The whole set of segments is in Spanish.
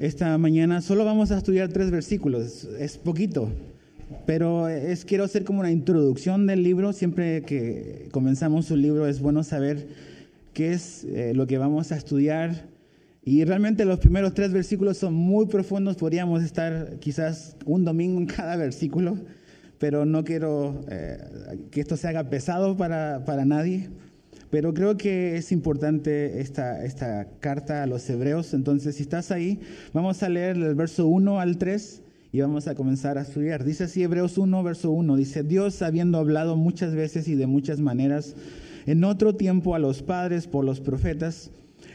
esta mañana solo vamos a estudiar tres versículos, es poquito, pero es, quiero hacer como una introducción del libro. Siempre que comenzamos un libro es bueno saber qué es eh, lo que vamos a estudiar. Y realmente los primeros tres versículos son muy profundos, podríamos estar quizás un domingo en cada versículo, pero no quiero eh, que esto se haga pesado para, para nadie. Pero creo que es importante esta, esta carta a los hebreos. Entonces, si estás ahí, vamos a leer el verso 1 al 3 y vamos a comenzar a estudiar. Dice así Hebreos 1, verso 1. Dice, Dios habiendo hablado muchas veces y de muchas maneras, en otro tiempo a los padres por los profetas,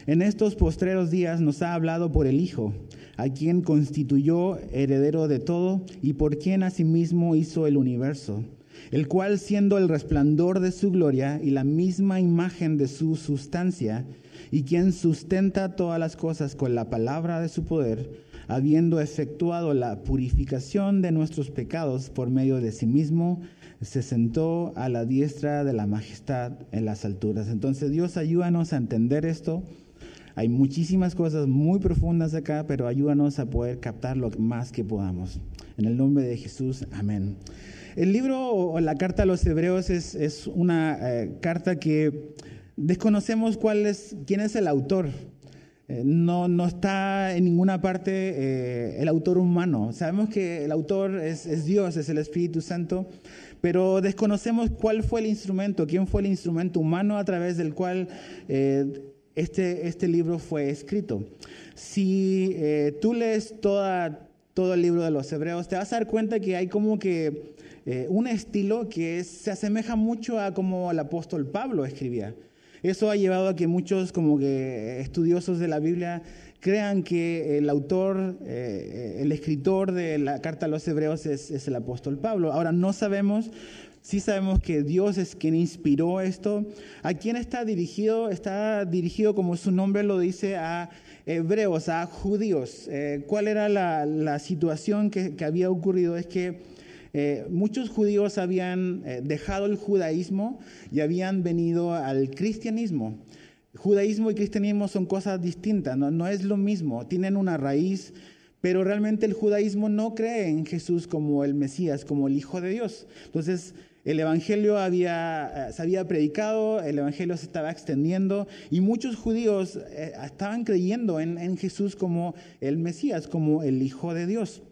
en estos postreros días nos ha hablado por el Hijo, a quien constituyó heredero de todo y por quien asimismo hizo el universo el cual siendo el resplandor de su gloria y la misma imagen de su sustancia, y quien sustenta todas las cosas con la palabra de su poder, habiendo efectuado la purificación de nuestros pecados por medio de sí mismo, se sentó a la diestra de la majestad en las alturas. Entonces Dios ayúdanos a entender esto. Hay muchísimas cosas muy profundas acá, pero ayúdanos a poder captar lo más que podamos. En el nombre de Jesús, amén. El libro o la carta a los hebreos es, una eh, carta que desconocemos cuál es, quién es el autor. Eh, no, no, está en ninguna parte eh, el autor humano. Sabemos que el autor es, Dios, es el Espíritu Santo, pero desconocemos cuál fue el instrumento, quién fue el instrumento humano a través del cual este, este libro fue escrito. Si tú lees toda, todo el libro de los hebreos, te vas a dar cuenta que hay como que eh, un estilo que se asemeja mucho a como el apóstol Pablo escribía. Eso ha llevado a que muchos como que estudiosos de la Biblia crean que el autor, eh, el escritor de la carta a los hebreos es, el apóstol Pablo. Ahora no sabemos, sí sabemos que Dios es quien inspiró esto. ¿A quién está dirigido? Está dirigido, como su nombre lo dice, a hebreos, a judíos. Eh, ¿Cuál era la, situación que, que había ocurrido? Es que eh, muchos judíos habían eh, dejado el judaísmo y habían venido al cristianismo. Judaísmo y cristianismo son cosas distintas, no, no es lo mismo, tienen una raíz, pero realmente el judaísmo no cree en Jesús como el Mesías, como el Hijo de Dios. Entonces, el Evangelio había, eh, se había predicado, el Evangelio se estaba extendiendo y muchos judíos estaban creyendo en, en, Jesús como el Mesías, como el Hijo de Dios.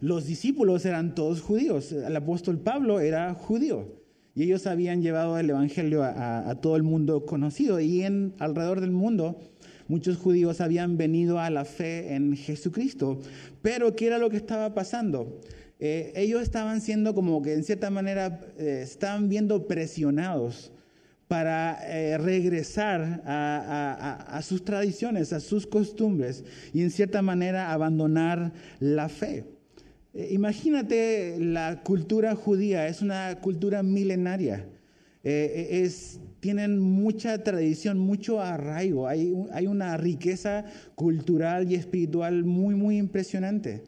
Los discípulos eran todos judíos. El apóstol Pablo era judío. Y ellos habían llevado el Evangelio a, todo el mundo conocido. Y en alrededor del mundo muchos judíos habían venido a la fe en Jesucristo. Pero ¿qué era lo que estaba pasando? Eh, ellos estaban siendo como que en cierta manera eh, estaban viendo presionados para eh, regresar a, sus tradiciones, a sus costumbres y en cierta manera abandonar la fe. Eh, imagínate la cultura judía, es una cultura milenaria. Eh, eh, es, tienen mucha tradición, mucho arraigo, hay, hay, una riqueza cultural y espiritual muy, muy impresionante.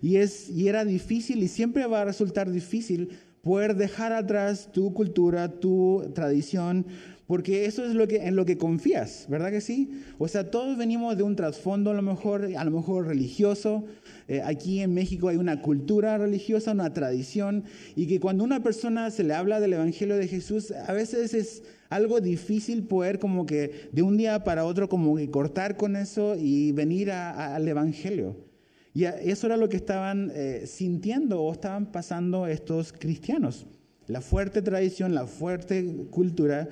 Y, es, y era difícil y siempre va a resultar difícil poder dejar atrás tu cultura, tu tradición, porque eso es lo que, en lo que confías, ¿verdad que sí? O sea, todos venimos de un trasfondo a lo mejor, a lo mejor religioso. Eh, aquí en México hay una cultura religiosa, una tradición, y que cuando una persona se le habla del Evangelio de Jesús, a veces es algo difícil poder como que de un día para otro como que cortar con eso y venir al Evangelio. Y eso era lo que estaban eh, sintiendo o estaban pasando estos cristianos. La fuerte tradición, la fuerte cultura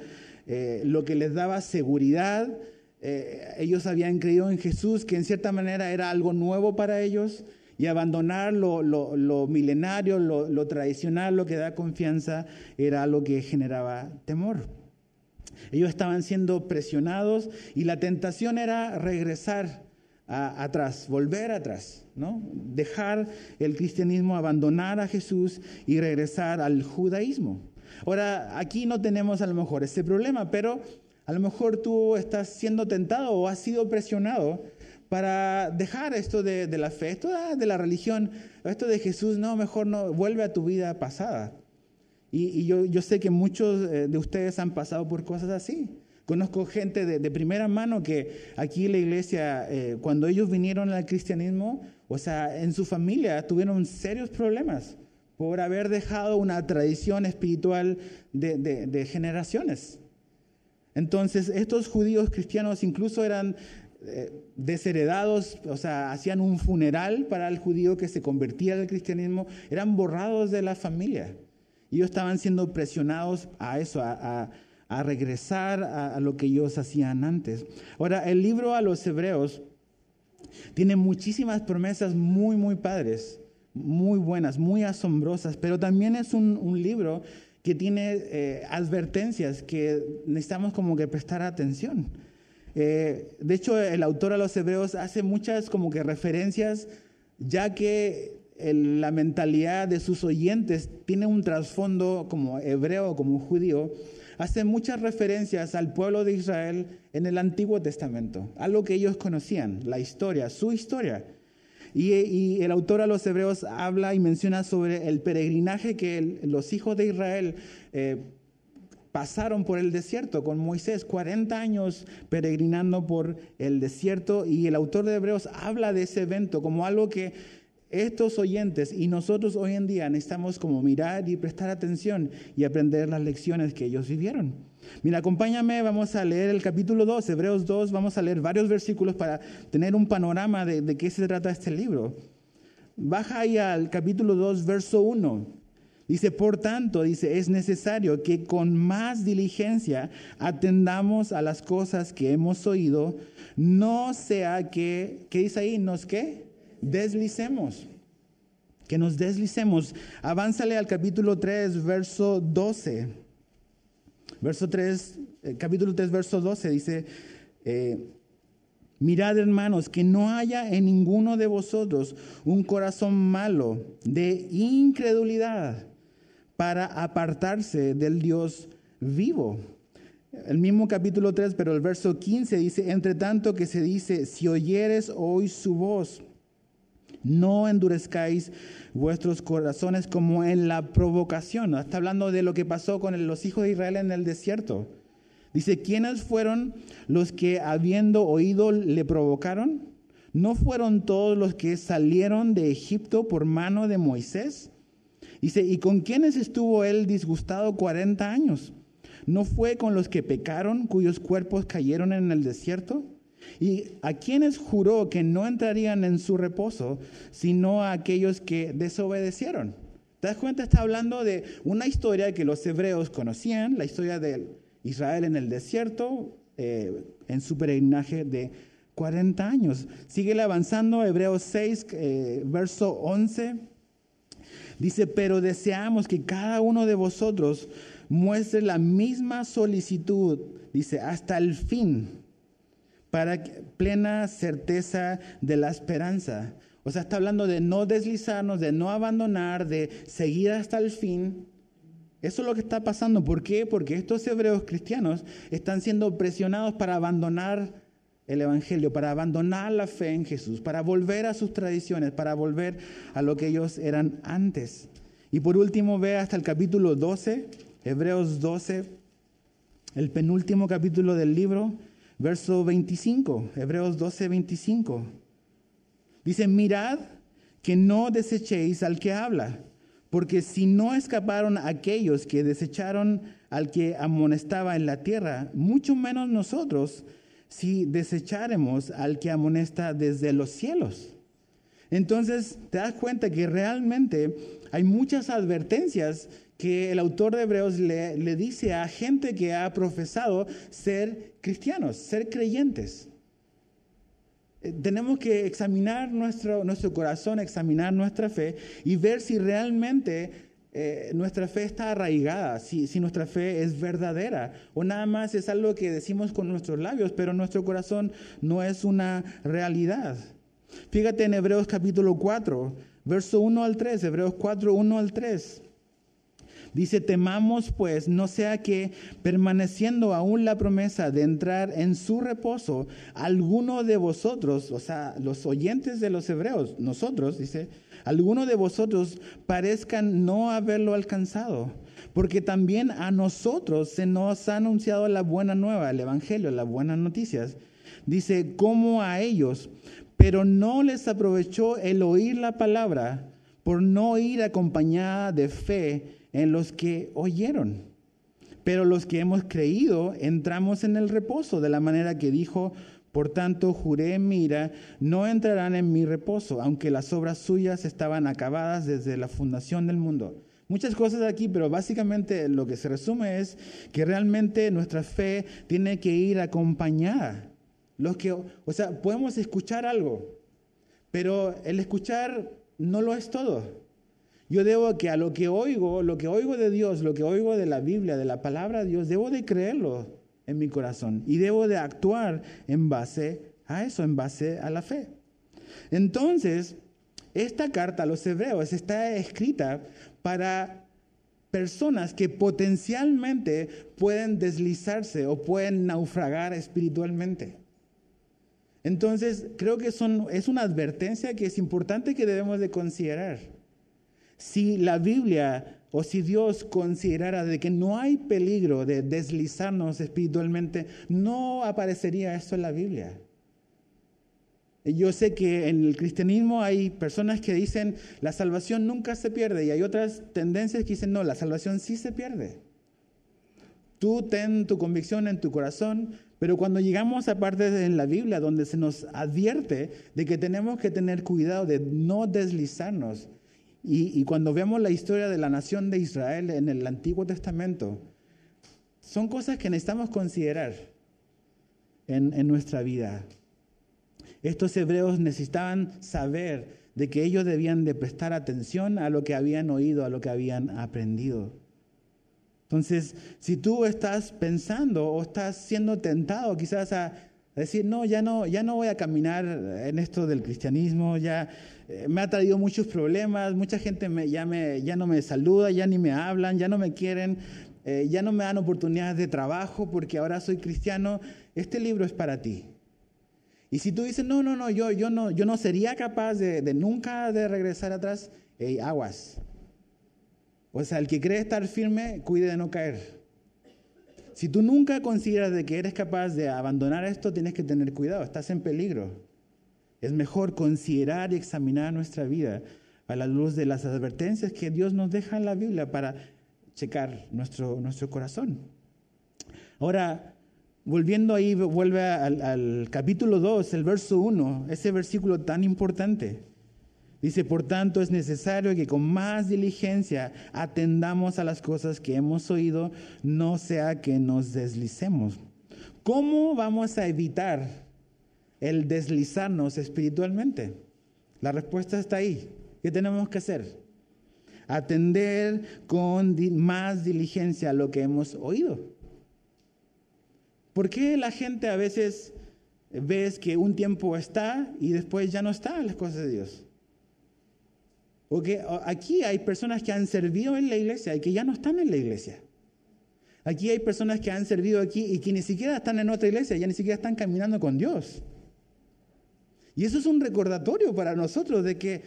eh, lo que les daba seguridad. Eh, ellos habían creído en Jesús, que en cierta manera era algo nuevo para ellos, y abandonar lo, milenario, lo, tradicional, lo que da confianza, era lo que generaba temor. Ellos estaban siendo presionados y la tentación era regresar atrás, volver atrás, ¿no? Dejar el cristianismo, abandonar a Jesús y regresar al judaísmo. Ahora, aquí no tenemos a lo mejor ese problema, pero a lo mejor tú estás siendo tentado o has sido presionado para dejar esto de, la fe, esto de la religión, esto de Jesús, no, mejor no, vuelve a tu vida pasada. Y, yo, sé que muchos eh, de ustedes han pasado por cosas así, Conozco gente de, primera mano que aquí en la iglesia, eh, cuando ellos vinieron al cristianismo, o sea, en su familia tuvieron serios problemas por haber dejado una tradición espiritual de generaciones. Entonces, estos judíos cristianos incluso eran eh, desheredados, o sea, hacían un funeral para el judío que se convertía al cristianismo, eran borrados de la familia. Ellos estaban siendo presionados a eso, a, regresar a, lo que ellos hacían antes. Ahora, el libro a los hebreos tiene muchísimas promesas muy, muy padres, muy buenas, muy asombrosas, pero también es un, libro que tiene eh, advertencias que necesitamos como que prestar atención. Eh, de hecho, el autor a los hebreos hace muchas como que referencias, ya que la mentalidad de sus oyentes tiene un trasfondo como hebreo, como judío, hace muchas referencias al pueblo de Israel en el Antiguo Testamento, algo que ellos conocían, la historia, su historia. Y, el autor a los hebreos habla y menciona sobre el peregrinaje que los hijos de Israel eh, pasaron por el desierto con Moisés, 40 años peregrinando por el desierto y el autor de Hebreos habla de ese evento como algo que estos oyentes y nosotros hoy en día necesitamos como mirar y prestar atención y aprender las lecciones que ellos vivieron. Mira, acompáñame, vamos a leer el capítulo 2, Hebreos 2, vamos a leer varios versículos para tener un panorama de, de qué se trata este libro. Baja ahí al capítulo 2, verso 1. Dice, por tanto, dice, es necesario que con más diligencia atendamos a las cosas que hemos oído, no sea que, ¿qué dice ahí? ¿Nos qué? Deslicemos. Que nos deslicemos. Avánzale al capítulo 3, verso 12. Verso 3, eh, capítulo 3, verso 12 dice, eh, Mirad, hermanos, que no haya en ninguno de vosotros un corazón malo de incredulidad para apartarse del Dios vivo. El mismo capítulo 3, pero el verso 15 dice, entre tanto que se dice, si oyeres hoy su voz, no endurezcáis vuestros corazones como en la provocación. Está hablando de lo que pasó con los hijos de Israel en el desierto. Dice, ¿quiénes fueron los que habiendo oído le provocaron? ¿No fueron todos los que salieron de Egipto por mano de Moisés? Dice, ¿y con quiénes estuvo él disgustado 40 años? ¿No fue con los que pecaron, cuyos cuerpos cayeron en el desierto? ¿Y a quienes juró que no entrarían en su reposo, sino a aquellos que desobedecieron? ¿Te das cuenta? Está hablando de una historia que los hebreos conocían, la historia de Israel en el desierto, eh, en su peregrinaje de 40 años. Sigue avanzando, Hebreos 6, eh, verso 11. Dice, pero deseamos que cada uno de vosotros muestre la misma solicitud, dice, hasta el fin, para plena certeza de la esperanza. O sea, está hablando de no deslizarnos, de no abandonar, de seguir hasta el fin. Eso es lo que está pasando. ¿Por qué? Porque estos hebreos cristianos están siendo presionados para abandonar el Evangelio, para abandonar la fe en Jesús, para volver a sus tradiciones, para volver a lo que ellos eran antes. Y por último, ve hasta el capítulo 12, Hebreos 12, el penúltimo capítulo del libro, verso 25, Hebreos 12, 25. Dice, mirad que no desechéis al que habla, porque si no escaparon aquellos que desecharon al que amonestaba en la tierra, mucho menos nosotros, si desecharemos al que amonesta desde los cielos. Entonces te das cuenta que realmente hay muchas advertencias que el autor de Hebreos le, le, dice a gente que ha profesado ser cristianos, ser creyentes. Eh, tenemos que examinar nuestro, nuestro corazón, examinar nuestra fe y ver si realmente eh, nuestra fe está arraigada, si, si, nuestra fe es verdadera, o nada más es algo que decimos con nuestros labios, pero nuestro corazón no es una realidad. Fíjate en Hebreos capítulo 4, verso 1 al 3, Hebreos 4, 1 al 3. Dice, temamos pues, no sea que permaneciendo aún la promesa de entrar en su reposo, alguno de vosotros, o sea, los oyentes de los hebreos, nosotros, dice, alguno de vosotros parezcan no haberlo alcanzado, porque también a nosotros se nos ha anunciado la buena nueva, el Evangelio, las buenas noticias. Dice, como a ellos, pero no les aprovechó el oír la palabra por no ir acompañada de fe en los que oyeron. Pero los que hemos creído entramos en el reposo de la manera que dijo, por tanto juré mira, no entrarán en mi reposo, aunque las obras suyas estaban acabadas desde la fundación del mundo. Muchas cosas aquí, pero básicamente lo que se resume es que realmente nuestra fe tiene que ir acompañada. Los que, o sea, podemos escuchar algo, pero el escuchar no lo es todo. Yo debo que a lo que oigo, lo que oigo de Dios, lo que oigo de la Biblia, de la palabra de Dios, debo de creerlo en mi corazón y debo de actuar en base a eso, en base a la fe. Entonces, esta carta a los hebreos está escrita para personas que potencialmente pueden deslizarse o pueden naufragar espiritualmente. Entonces, creo que son, es una advertencia que es importante que debemos de considerar. Si la Biblia o si Dios considerara de que no hay peligro de deslizarnos espiritualmente, no aparecería esto en la Biblia. Yo sé que en el cristianismo hay personas que dicen la salvación nunca se pierde y hay otras tendencias que dicen no, la salvación sí se pierde. Tú ten tu convicción en tu corazón, pero cuando llegamos a partes en la Biblia donde se nos advierte de que tenemos que tener cuidado de no deslizarnos, y, cuando vemos la historia de la nación de Israel en el Antiguo Testamento, son cosas que necesitamos considerar en, en nuestra vida. Estos hebreos necesitaban saber de que ellos debían de prestar atención a lo que habían oído, a lo que habían aprendido. Entonces, si tú estás pensando o estás siendo tentado quizás a decir, no, ya no, ya no voy a caminar en esto del cristianismo, ya eh, me ha traído muchos problemas, mucha gente me, ya, me, ya no me saluda, ya ni me hablan, ya no me quieren, eh, ya no me dan oportunidades de trabajo porque ahora soy cristiano, este libro es para ti. Y si tú dices, no, no, no, yo, yo, no, yo no sería capaz de, nunca de regresar atrás, aguas. O sea, el que cree estar firme, cuide de no caer. Si tú nunca consideras de que eres capaz de abandonar esto, tienes que tener cuidado, estás en peligro. Es mejor considerar y examinar nuestra vida a la luz de las advertencias que Dios nos deja en la Biblia para checar nuestro, nuestro corazón. Ahora, volviendo ahí, vuelve al, al capítulo 2, el verso 1, ese versículo tan importante. Dice, por tanto es necesario que con más diligencia atendamos a las cosas que hemos oído, no sea que nos deslicemos. ¿Cómo vamos a evitar el deslizarnos espiritualmente? La respuesta está ahí. ¿Qué tenemos que hacer? Atender con más diligencia lo que hemos oído. ¿Por qué la gente a veces ves que un tiempo está y después ya no está las cosas de Dios? Porque aquí hay personas que han servido en la iglesia y que ya no están en la iglesia. Aquí hay personas que han servido aquí y que ni siquiera están en otra iglesia, ya ni siquiera están caminando con Dios. Y eso es un recordatorio para nosotros de que,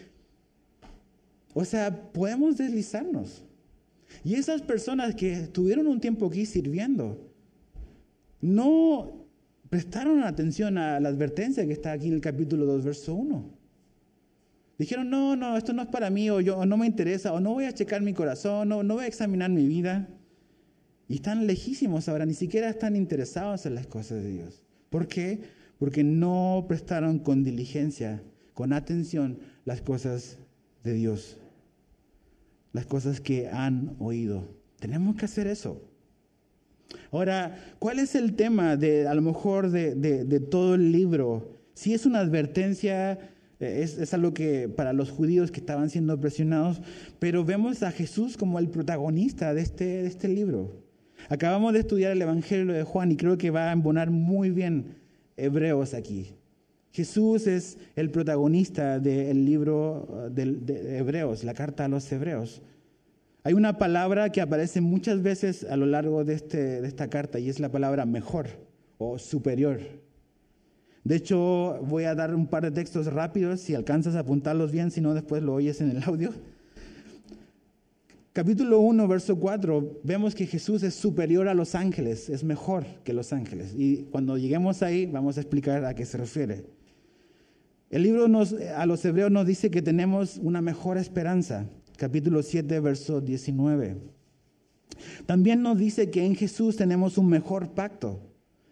o sea, podemos deslizarnos. Y esas personas que estuvieron un tiempo aquí sirviendo, no prestaron atención a la advertencia que está aquí en el capítulo 2, verso 1. Dijeron, no, no, esto no es para mí, o yo no me interesa, o no voy a checar mi corazón, no, no voy a examinar mi vida. Y están lejísimos ahora, ni siquiera están interesados en las cosas de Dios. ¿Por qué? Porque no prestaron con diligencia, con atención las cosas de Dios, las cosas que han oído. Tenemos que hacer eso. Ahora, ¿cuál es el tema de, a lo mejor, de, de todo el libro? Si es una advertencia es, algo que para los judíos que estaban siendo presionados, pero vemos a Jesús como el protagonista de este, de este libro. Acabamos de estudiar el Evangelio de Juan y creo que va a embonar muy bien Hebreos aquí. Jesús es el protagonista del libro de, de Hebreos, la carta a los Hebreos. Hay una palabra que aparece muchas veces a lo largo de, este, de esta carta y es la palabra mejor o superior. De hecho, voy a dar un par de textos rápidos, si alcanzas a apuntarlos bien, si no después lo oyes en el audio. Capítulo 1, verso 4, vemos que Jesús es superior a los ángeles, es mejor que los ángeles. Y cuando lleguemos ahí, vamos a explicar a qué se refiere. El libro a los hebreos nos dice que tenemos una mejor esperanza capítulo 7, verso 19. También nos dice que en Jesús tenemos un mejor pacto,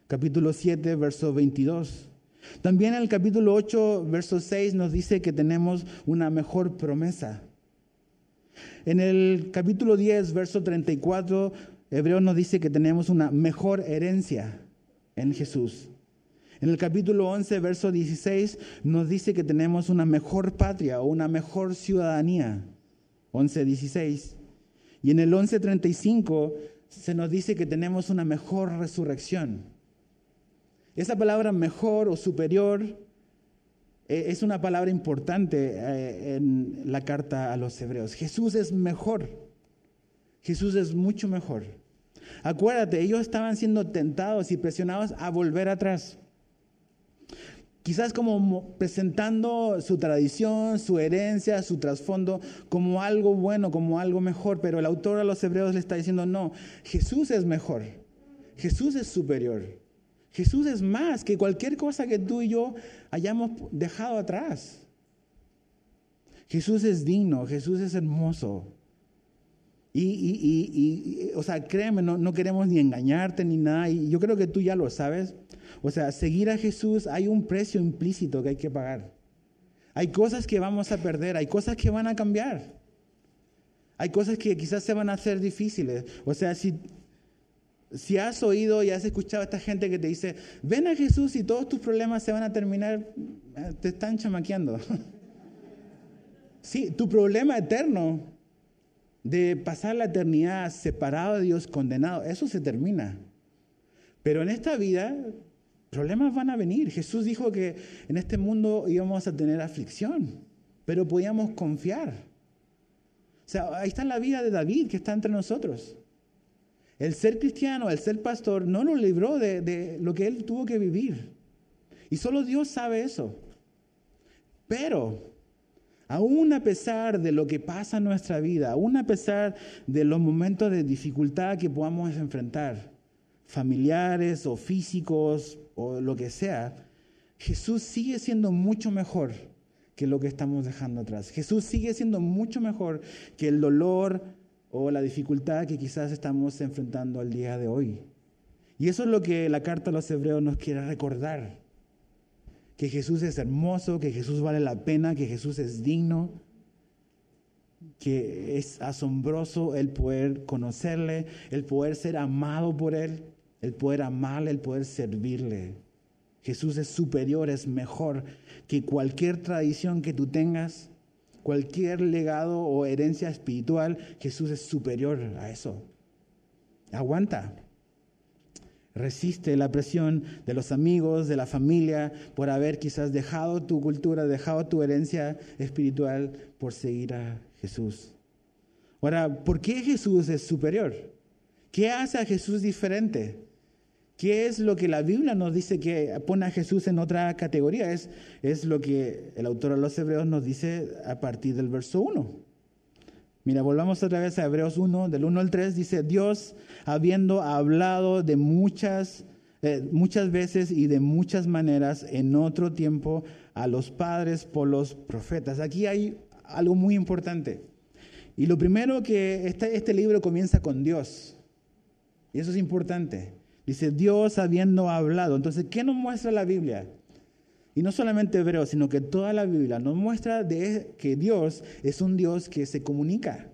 capítulo 7, verso 22. También en el capítulo 8, verso 6 nos dice que tenemos una mejor promesa. En el capítulo 10, verso 34, Hebreo nos dice que tenemos una mejor herencia en Jesús. En el capítulo 11, verso 16, nos dice que tenemos una mejor patria o una mejor ciudadanía. 11.16. Y en el 11.35 se nos dice que tenemos una mejor resurrección. Esa palabra mejor o superior eh, es una palabra importante eh, en la carta a los hebreos. Jesús es mejor. Jesús es mucho mejor. Acuérdate, ellos estaban siendo tentados y presionados a volver atrás quizás como presentando su tradición, su herencia, su trasfondo como algo bueno, como algo mejor, pero el autor a los hebreos le está diciendo, no, Jesús es mejor, Jesús es superior, Jesús es más que cualquier cosa que tú y yo hayamos dejado atrás. Jesús es digno, Jesús es hermoso. Y, y, o sea, créeme, no, no queremos ni engañarte ni nada, y yo creo que tú ya lo sabes, o sea, seguir a Jesús hay un precio implícito que hay que pagar. Hay cosas que vamos a perder, hay cosas que van a cambiar. Hay cosas que quizás se van a hacer difíciles. O sea, si, si has oído y has escuchado a esta gente que te dice, ven a Jesús y todos tus problemas se van a terminar, eh, te están chamaqueando. sí, tu problema eterno de pasar la eternidad separado de Dios, condenado, eso se termina. Pero en esta vida Problemas van a venir. Jesús dijo que en este mundo íbamos a tener aflicción, pero podíamos confiar. O sea, ahí está la vida de David que está entre nosotros. El ser cristiano, el ser pastor, no nos libró de, de lo que él tuvo que vivir. Y solo Dios sabe eso. Pero, aún a pesar de lo que pasa en nuestra vida, aún a pesar de los momentos de dificultad que podamos enfrentar, familiares o físicos o lo que sea, Jesús sigue siendo mucho mejor que lo que estamos dejando atrás. Jesús sigue siendo mucho mejor que el dolor o la dificultad que quizás estamos enfrentando al día de hoy. Y eso es lo que la carta a los hebreos nos quiere recordar. Que Jesús es hermoso, que Jesús vale la pena, que Jesús es digno, que es asombroso el poder conocerle, el poder ser amado por Él el poder amarle, el poder servirle. Jesús es superior, es mejor que cualquier tradición que tú tengas, cualquier legado o herencia espiritual. Jesús es superior a eso. Aguanta. Resiste la presión de los amigos, de la familia, por haber quizás dejado tu cultura, dejado tu herencia espiritual por seguir a Jesús. Ahora, ¿por qué Jesús es superior? ¿Qué hace a Jesús diferente? ¿Qué es lo que la Biblia nos dice que pone a Jesús en otra categoría? Es, es lo que el autor de los Hebreos nos dice a partir del verso 1. Mira, volvamos otra vez a Hebreos 1, del 1 al 3, dice, Dios, habiendo hablado de muchas, eh, muchas veces y de muchas maneras en otro tiempo a los padres por los profetas. Aquí hay algo muy importante. Y lo primero que este, este libro comienza con Dios. Y eso es importante. Dice Dios habiendo hablado. Entonces, ¿qué nos muestra la Biblia? Y no solamente Hebreo, sino que toda la Biblia nos muestra de que Dios es un Dios que se comunica.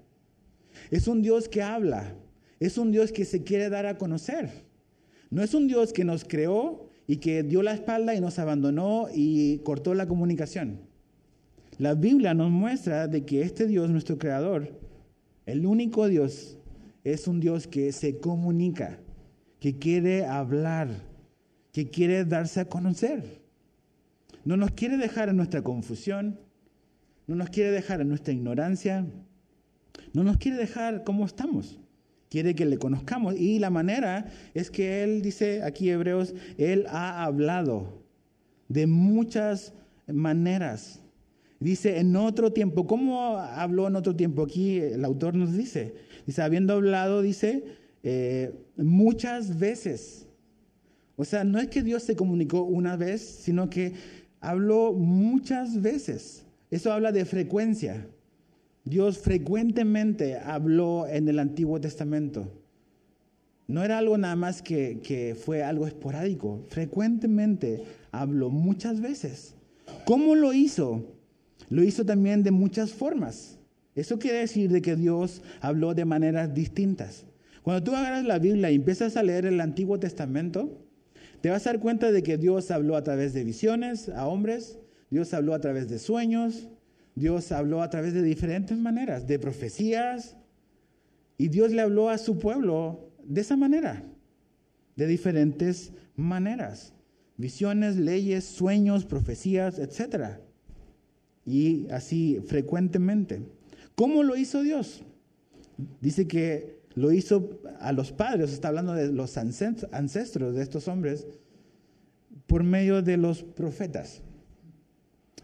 Es un Dios que habla. Es un Dios que se quiere dar a conocer. No es un Dios que nos creó y que dio la espalda y nos abandonó y cortó la comunicación. La Biblia nos muestra de que este Dios, nuestro creador, el único Dios, es un Dios que se comunica que quiere hablar, que quiere darse a conocer. No nos quiere dejar en nuestra confusión, no nos quiere dejar en nuestra ignorancia, No nos quiere dejar como estamos. Quiere que le conozcamos. Y la manera es que Él dice aquí Hebreos, Él ha hablado de muchas maneras. Dice en otro tiempo. ¿Cómo habló en otro tiempo? Aquí el autor nos dice. Dice, habiendo hablado, dice, eh, muchas veces. O sea, no es que Dios se comunicó una vez, sino que habló muchas veces. Eso habla de frecuencia. Dios frecuentemente habló en el Antiguo Testamento. No era algo nada más que, que fue algo esporádico. Frecuentemente habló muchas veces. ¿Cómo lo hizo? Lo hizo también de muchas formas. Eso quiere decir de que Dios habló de maneras distintas. Cuando tú agarras la Biblia y empiezas a leer el Antiguo Testamento, te vas a dar cuenta de que Dios habló a través de visiones a hombres, Dios habló a través de sueños, Dios habló a través de diferentes maneras, de profecías, y Dios le habló a su pueblo de esa manera, de diferentes maneras. Visiones, leyes, sueños, profecías, etc. Y así frecuentemente. ¿Cómo lo hizo Dios? Dice que lo hizo a los padres, está hablando de los ancestros de estos hombres, por medio de los profetas.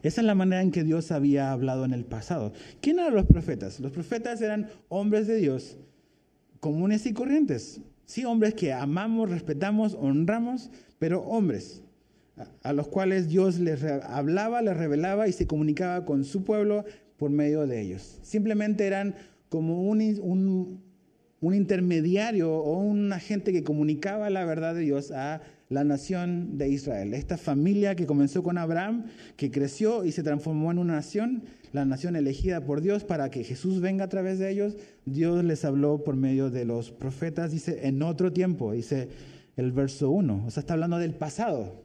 Esa es la manera en que Dios había hablado en el pasado. ¿Quién eran los profetas? Los profetas eran hombres de Dios, comunes y corrientes. Sí, hombres que amamos, respetamos, honramos, pero hombres a los cuales Dios les hablaba, les revelaba y se comunicaba con su pueblo por medio de ellos. Simplemente eran como un, un un intermediario o un agente que comunicaba la verdad de Dios a la nación de Israel. Esta familia que comenzó con Abraham, que creció y se transformó en una nación, la nación elegida por Dios para que Jesús venga a través de ellos, Dios les habló por medio de los profetas, dice, en otro tiempo, dice el verso 1, o sea, está hablando del pasado.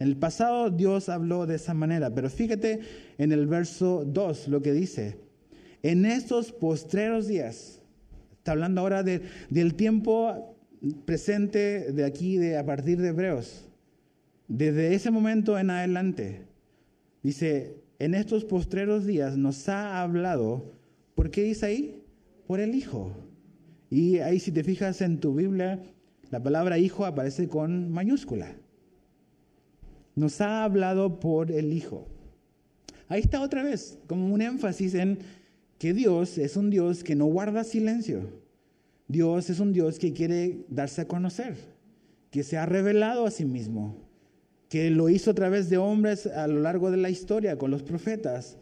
En el pasado Dios habló de esa manera, pero fíjate en el verso 2 lo que dice, en estos postreros días, Está hablando ahora del tiempo presente de aquí, de, a partir de Hebreos. Desde ese momento en adelante, dice, en estos postreros días nos ha hablado, ¿por qué dice ahí? Por el Hijo. Y ahí si te fijas en tu Biblia, la palabra Hijo aparece con mayúscula. Nos ha hablado por el Hijo. Ahí está otra vez, como un énfasis en que Dios es un Dios que no guarda silencio. Dios es un Dios que quiere darse a conocer, que se ha revelado a sí mismo, que lo hizo a través de hombres a lo largo de la historia, con los profetas,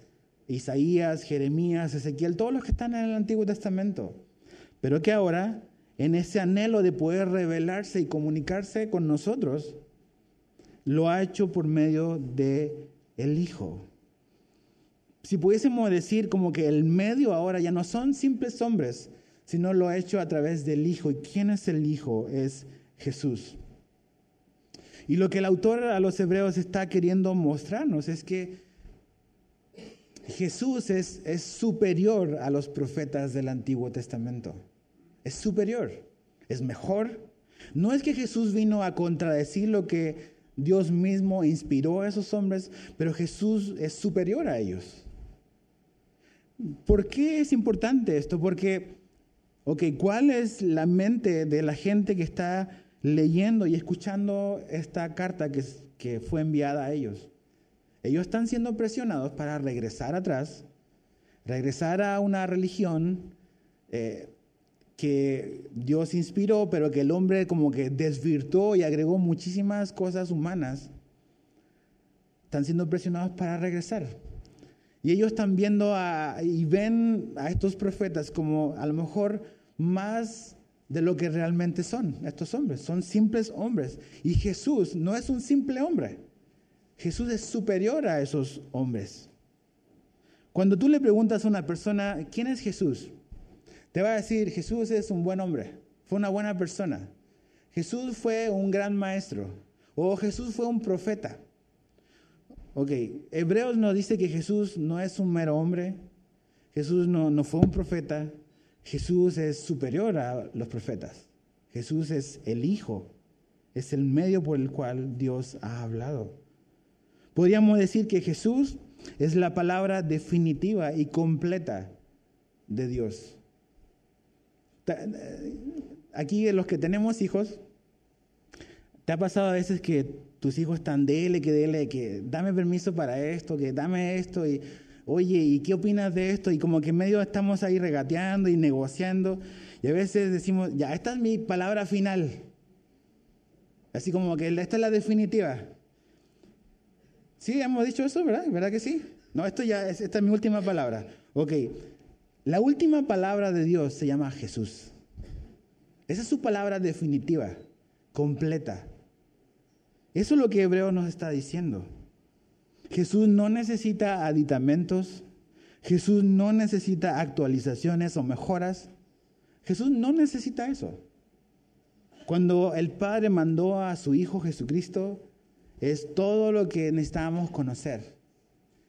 Isaías, Jeremías, Ezequiel, todos los que están en el Antiguo Testamento. Pero que ahora, en ese anhelo de poder revelarse y comunicarse con nosotros, lo ha hecho por medio de el Hijo si pudiésemos decir como que el medio ahora ya no son simples hombres, sino lo ha hecho a través del Hijo. ¿Y quién es el Hijo? Es Jesús. Y lo que el autor a los hebreos está queriendo mostrarnos es que Jesús es, es superior a los profetas del Antiguo Testamento. Es superior, es mejor. No es que Jesús vino a contradecir lo que Dios mismo inspiró a esos hombres, pero Jesús es superior a ellos. ¿Por qué es importante esto? Porque, ok, ¿cuál es la mente de la gente que está leyendo y escuchando esta carta que, fue enviada a ellos? Ellos están siendo presionados para regresar atrás, regresar a una religión eh, que Dios inspiró, pero que el hombre como que desvirtuó y agregó muchísimas cosas humanas. Están siendo presionados para regresar. Y ellos están viendo y ven a estos profetas como a lo mejor más de lo que realmente son estos hombres. Son simples hombres. Y Jesús no es un simple hombre. Jesús es superior a esos hombres. Cuando tú le preguntas a una persona, ¿quién es Jesús? Te va a decir, Jesús es un buen hombre, fue una buena persona. Jesús fue un gran maestro. O Jesús fue un profeta. Ok, Hebreos nos dice que Jesús no es un mero hombre, Jesús no, no fue un profeta, Jesús es superior a los profetas, Jesús es el Hijo, es el medio por el cual Dios ha hablado. Podríamos decir que Jesús es la palabra definitiva y completa de Dios. Aquí los que tenemos hijos, ¿te ha pasado a veces que tus hijos están dele, que dele, que dame permiso para esto, que dame esto y oye, ¿y qué opinas de esto? Y como que en medio estamos ahí regateando y negociando y a veces decimos, ya, esta es mi palabra final. Así como que esta es la definitiva. Sí, hemos dicho eso, ¿verdad? ¿Verdad que sí? No, esto ya es, esta es mi última palabra. Ok, la última palabra de Dios se llama Jesús. Esa es su palabra definitiva, completa. Eso es lo que Hebreo nos está diciendo. Jesús no necesita aditamentos, Jesús no necesita actualizaciones o mejoras. Jesús no necesita eso. Cuando el Padre mandó a su Hijo Jesucristo, es todo lo que necesitamos conocer.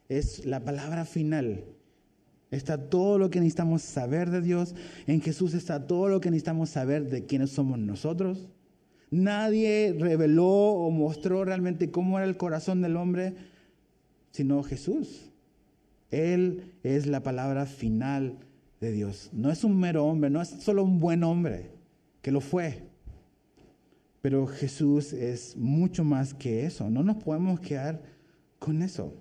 Es la palabra final. Está todo lo que necesitamos saber de Dios. En Jesús está todo lo que necesitamos saber de quiénes somos nosotros. Nadie reveló o mostró realmente cómo era el corazón del hombre, sino Jesús. Él es la palabra final de Dios. No es un mero hombre, no es solo un buen hombre, que lo fue. Pero Jesús es mucho más que eso. No nos podemos quedar con eso.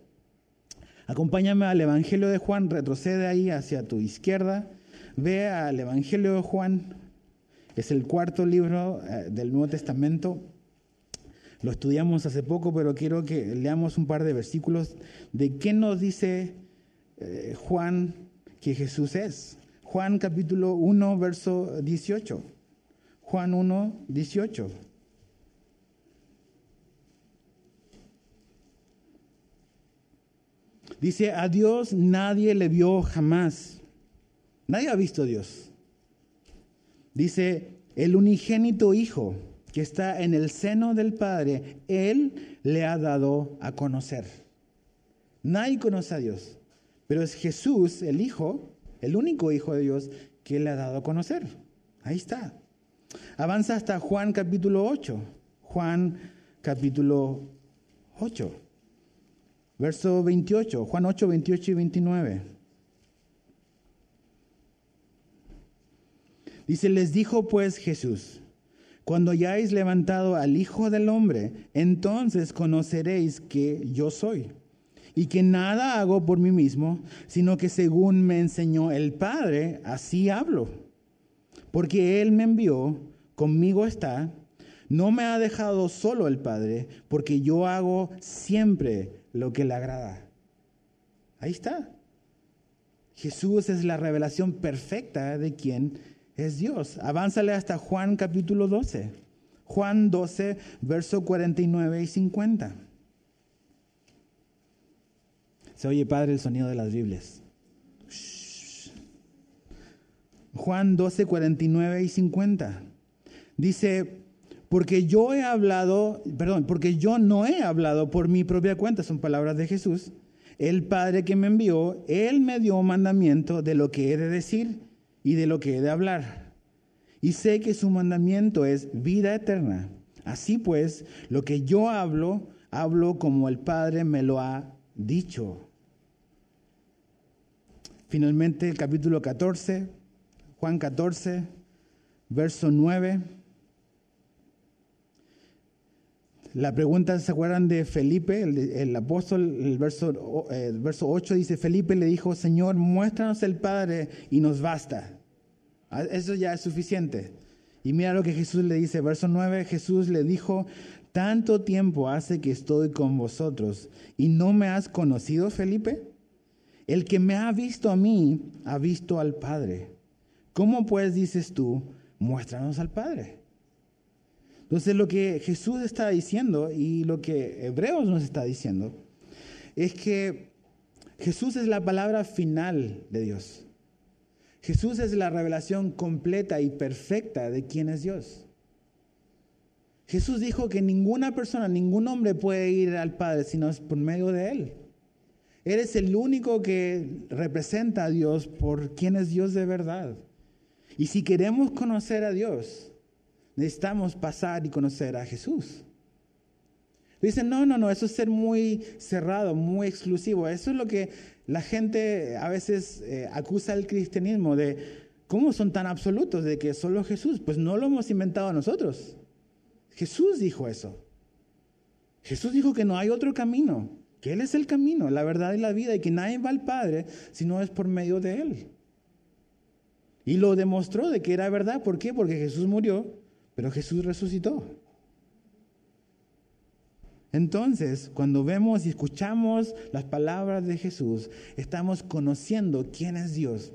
Acompáñame al Evangelio de Juan, retrocede ahí hacia tu izquierda, ve al Evangelio de Juan, es el cuarto libro eh, del Nuevo Testamento. Lo estudiamos hace poco, pero quiero que leamos un par de versículos de qué nos dice eh, Juan que Jesús es. Juan capítulo 1, verso 18. Juan 1, 18. Dice, a Dios nadie le vio jamás. Nadie ha visto a Dios. Dice, el unigénito Hijo que está en el seno del Padre, Él le ha dado a conocer. Nadie conoce a Dios, pero es Jesús, el Hijo, el único Hijo de Dios, que le ha dado a conocer. Ahí está. Avanza hasta Juan capítulo 8. Juan capítulo 8. Verso 28, Juan 8, 28 y 29. Dice, les dijo pues Jesús, cuando hayáis levantado al Hijo del Hombre, entonces conoceréis que yo soy, y que nada hago por mí mismo, sino que según me enseñó el Padre, así hablo. Porque Él me envió, conmigo está, no me ha dejado solo el Padre, porque yo hago siempre lo que le agrada. Ahí está. Jesús es la revelación perfecta de quién es Dios. Avánzale hasta Juan capítulo 12. Juan 12, verso 49 y 50. Se oye, Padre, el sonido de las Biblias. Juan 12, 49 y 50. Dice, porque yo he hablado, perdón, porque yo no he hablado por mi propia cuenta, son palabras de Jesús. El Padre que me envió, Él me dio mandamiento de lo que he de decir y de lo que he de hablar. Y sé que su mandamiento es vida eterna. Así pues, lo que yo hablo, hablo como el Padre me lo ha dicho. Finalmente, el capítulo 14, Juan 14, verso 9. La pregunta, ¿se acuerdan de Felipe, el, apóstol? El verso, el verso 8 dice, Felipe le dijo, Señor, muéstranos el Padre y nos basta. Ah, eso ya es suficiente. Y mira lo que Jesús le dice, verso 9, Jesús le dijo, tanto tiempo hace que estoy con vosotros y no me has conocido, Felipe. El que me ha visto a mí, ha visto al Padre. ¿Cómo pues dices tú, muéstranos al Padre? Entonces lo que Jesús está diciendo y lo que Hebreos nos está diciendo es que Jesús es la palabra final de Dios. Jesús es la revelación completa y perfecta de quién es Dios. Jesús dijo que ninguna persona, ningún hombre puede ir al Padre sino es por medio de Él. Él es el único que representa a Dios por quién es Dios de verdad. Y si queremos conocer a Dios, necesitamos pasar y conocer a Jesús. Dicen, no, no, no, eso es ser muy cerrado, muy exclusivo. Eso es lo que la gente a veces eh, acusa al cristianismo de, ¿cómo son tan absolutos de que solo Jesús? Pues no lo hemos inventado nosotros. Jesús dijo eso. Jesús dijo que no hay otro camino, que Él es el camino, la verdad y la vida, y que nadie va al Padre si no es por medio de Él. Y lo demostró de que era verdad. ¿Por qué? Porque Jesús murió, pero Jesús resucitó. Entonces, cuando vemos y escuchamos las palabras de Jesús, estamos conociendo quién es Dios.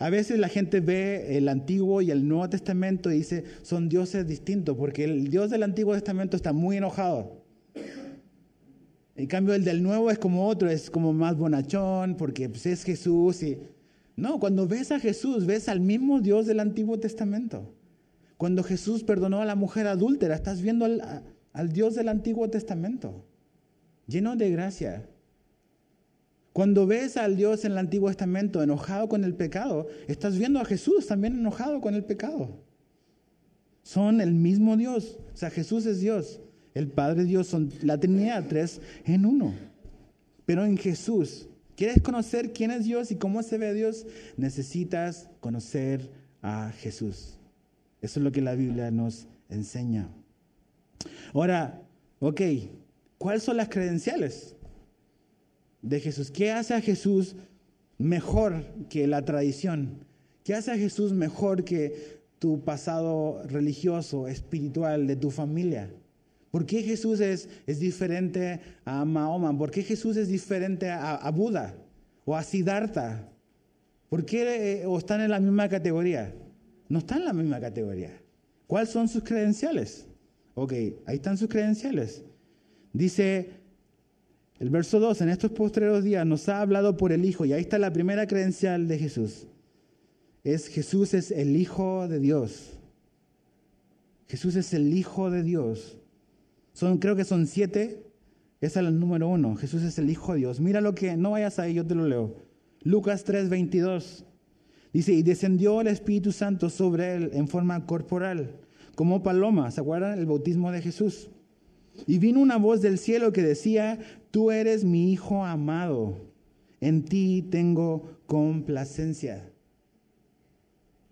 A veces la gente ve el Antiguo y el Nuevo Testamento y dice, son dioses distintos, porque el Dios del Antiguo Testamento está muy enojado. En cambio, el del Nuevo es como otro, es como más bonachón, porque pues, es Jesús. Y... No, cuando ves a Jesús, ves al mismo Dios del Antiguo Testamento. Cuando Jesús perdonó a la mujer adúltera, estás viendo al, al Dios del Antiguo Testamento, lleno de gracia. Cuando ves al Dios en el Antiguo Testamento enojado con el pecado, estás viendo a Jesús también enojado con el pecado. Son el mismo Dios. O sea, Jesús es Dios. El Padre Dios son la Trinidad, tres en uno. Pero en Jesús, ¿quieres conocer quién es Dios y cómo se ve Dios? Necesitas conocer a Jesús. Eso es lo que la Biblia nos enseña. Ahora, ok, ¿cuáles son las credenciales de Jesús? ¿Qué hace a Jesús mejor que la tradición? ¿Qué hace a Jesús mejor que tu pasado religioso, espiritual, de tu familia? ¿Por qué Jesús es, es diferente a Mahoma? ¿Por qué Jesús es diferente a, Buda o a Siddhartha? ¿Por qué eh, o están en la misma categoría? No están en la misma categoría. ¿Cuáles son sus credenciales? Ok, ahí están sus credenciales. Dice el verso 2, en estos postreros días nos ha hablado por el Hijo, y ahí está la primera credencial de Jesús. Es Jesús es el Hijo de Dios. Jesús es el Hijo de Dios. Son, creo que son siete. Esa es el número uno. Jesús es el Hijo de Dios. Mira lo que, no vayas ahí, yo te lo leo. Lucas 3, 22. Dice, y descendió el Espíritu Santo sobre él en forma corporal como paloma. ¿Se acuerdan? El bautismo de Jesús. Y vino una voz del cielo que decía, tú eres mi Hijo amado, en ti tengo complacencia.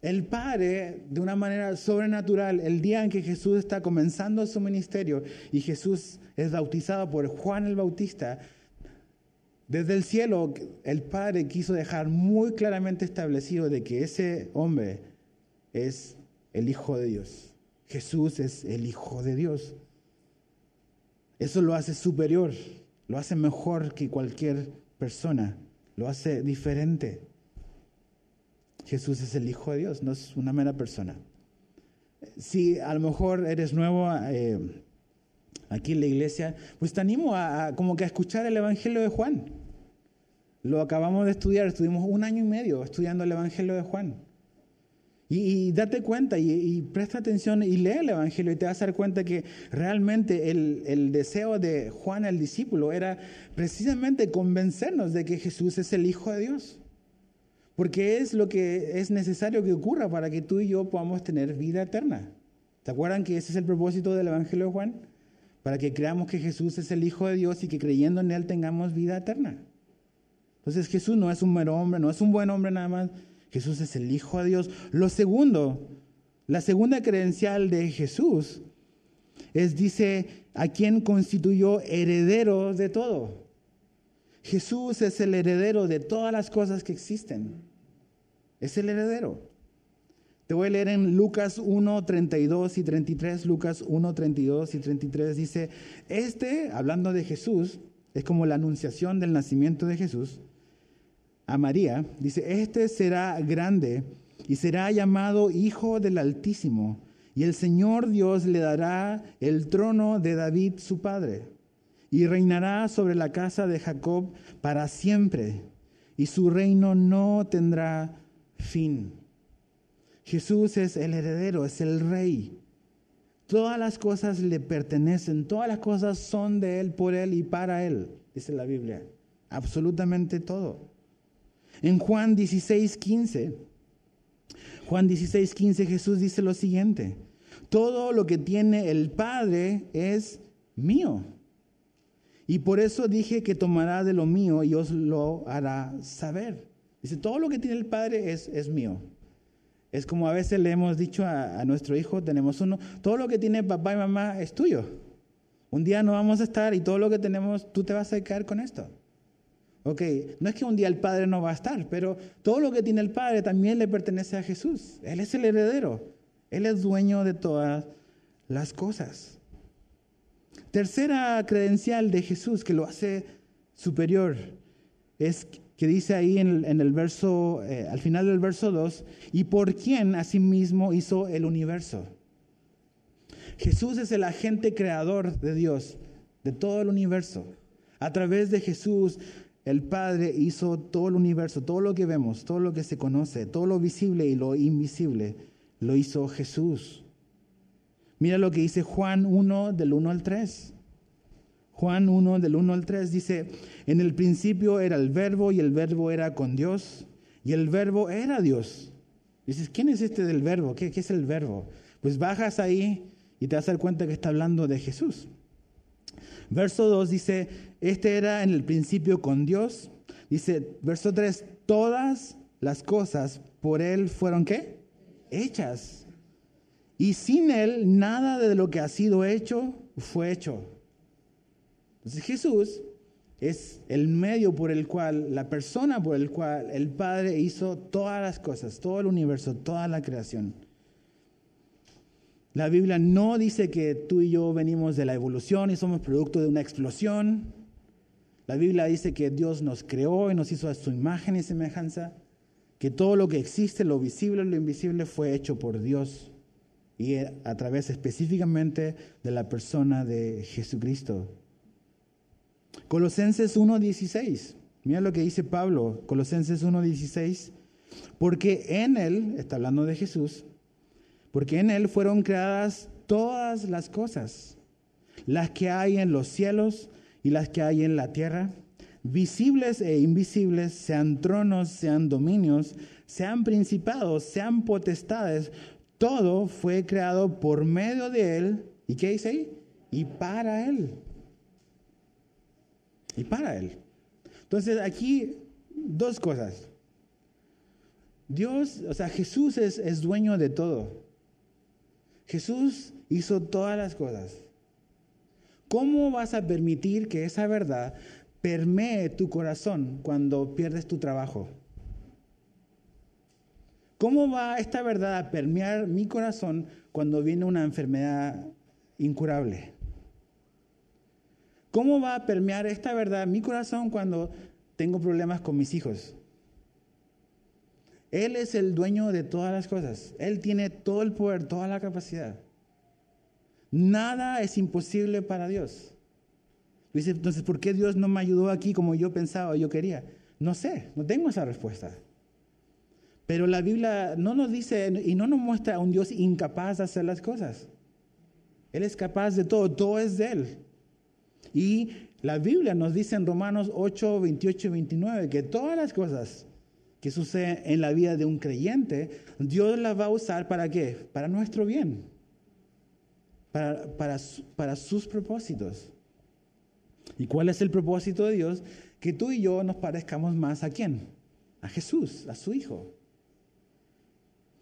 El Padre, de una manera sobrenatural, el día en que Jesús está comenzando su ministerio y Jesús es bautizado por Juan el Bautista, desde el cielo el Padre quiso dejar muy claramente establecido de que ese hombre es el Hijo de Dios. Jesús es el Hijo de Dios. Eso lo hace superior, lo hace mejor que cualquier persona, lo hace diferente. Jesús es el Hijo de Dios, no es una mera persona. Si a lo mejor eres nuevo eh, aquí en la iglesia, pues te animo a, como que a escuchar el Evangelio de Juan. Lo acabamos de estudiar, estuvimos un año y medio estudiando el Evangelio de Juan. Y, date cuenta y, presta atención y lee el Evangelio y te vas a dar cuenta que realmente el, el, deseo de Juan el discípulo era precisamente convencernos de que Jesús es el Hijo de Dios. Porque es lo que es necesario que ocurra para que tú y yo podamos tener vida eterna. ¿Te acuerdan que ese es el propósito del Evangelio de Juan? Para que creamos que Jesús es el Hijo de Dios y que creyendo en Él tengamos vida eterna. Entonces Jesús no es un mero hombre, no es un buen hombre nada más, Jesús es el Hijo de Dios. Lo segundo, la segunda credencial de Jesús es, dice, a quien constituyó heredero de todo. Jesús es el heredero de todas las cosas que existen. Es el heredero. Te voy a leer en Lucas 1, 32 y 33. Lucas 1, 32 y 33 dice, este, hablando de Jesús, es como la anunciación del nacimiento de Jesús a María, dice, este será grande y será llamado Hijo del Altísimo, y el Señor Dios le dará el trono de David su padre, y reinará sobre la casa de Jacob para siempre, y su reino no tendrá fin. Jesús es el heredero, es el rey. Todas las cosas le pertenecen, todas las cosas son de Él, por Él y para Él, dice la Biblia. Absolutamente todo. En Juan 16, 15, Juan 16, Jesús dice lo siguiente, todo lo que tiene el Padre es mío. Y por eso dije que tomará de lo mío y os lo hará saber. Dice, todo lo que tiene el Padre es, es mío. Es como a veces le hemos dicho a, a, nuestro hijo, tenemos uno, todo lo que tiene papá y mamá es tuyo. Un día no vamos a estar y todo lo que tenemos, tú te vas a quedar con esto. Ok, no es que un día el Padre no va a estar, pero todo lo que tiene el Padre también le pertenece a Jesús. Él es el heredero. Él es dueño de todas las cosas. Tercera credencial de Jesús que lo hace superior es que dice ahí en el, verso, eh, al final del verso 2, y por quién asimismo hizo el universo. Jesús es el agente creador de Dios, de todo el universo. A través de Jesús, el Padre hizo todo el universo, todo lo que vemos, todo lo que se conoce, todo lo visible y lo invisible, lo hizo Jesús. Mira lo que dice Juan 1 del 1 al 3. Juan 1 del 1 al 3 dice, en el principio era el verbo y el verbo era con Dios y el verbo era Dios. Dices, ¿quién es este del verbo? ¿Qué, qué es el verbo? Pues bajas ahí y te vas a dar cuenta que está hablando de Jesús. Verso 2 dice, este era en el principio con Dios. Dice, verso 3, todas las cosas por Él fueron qué? Hechas. Y sin Él nada de lo que ha sido hecho fue hecho. Entonces Jesús es el medio por el cual, la persona por el cual el Padre hizo todas las cosas, todo el universo, toda la creación. La Biblia no dice que tú y yo venimos de la evolución y somos producto de una explosión. La Biblia dice que Dios nos creó y nos hizo a su imagen y semejanza, que todo lo que existe, lo visible y lo invisible, fue hecho por Dios y a través específicamente de la persona de Jesucristo. Colosenses 1.16, mira lo que dice Pablo, Colosenses 1.16, porque en Él, está hablando de Jesús, porque en Él fueron creadas todas las cosas, las que hay en los cielos y las que hay en la tierra, visibles e invisibles, sean tronos, sean dominios, sean principados, sean potestades, todo fue creado por medio de Él. ¿Y qué dice ahí? Y para Él. Y para Él. Entonces aquí dos cosas. Dios, o sea, Jesús es, es dueño de todo. Jesús hizo todas las cosas. ¿Cómo vas a permitir que esa verdad permee tu corazón cuando pierdes tu trabajo? ¿Cómo va esta verdad a permear mi corazón cuando viene una enfermedad incurable? ¿Cómo va a permear esta verdad mi corazón cuando tengo problemas con mis hijos? Él es el dueño de todas las cosas. Él tiene todo el poder, toda la capacidad. Nada es imposible para Dios. Entonces, ¿por qué Dios no me ayudó aquí como yo pensaba yo quería? No sé, no tengo esa respuesta. Pero la Biblia no nos dice y no nos muestra a un Dios incapaz de hacer las cosas. Él es capaz de todo, todo es de Él. Y la Biblia nos dice en Romanos 8, 28 y 29 que todas las cosas que suceden en la vida de un creyente, Dios las va a usar para qué? Para nuestro bien, para, para, para sus propósitos. ¿Y cuál es el propósito de Dios? Que tú y yo nos parezcamos más a quién? A Jesús, a su Hijo.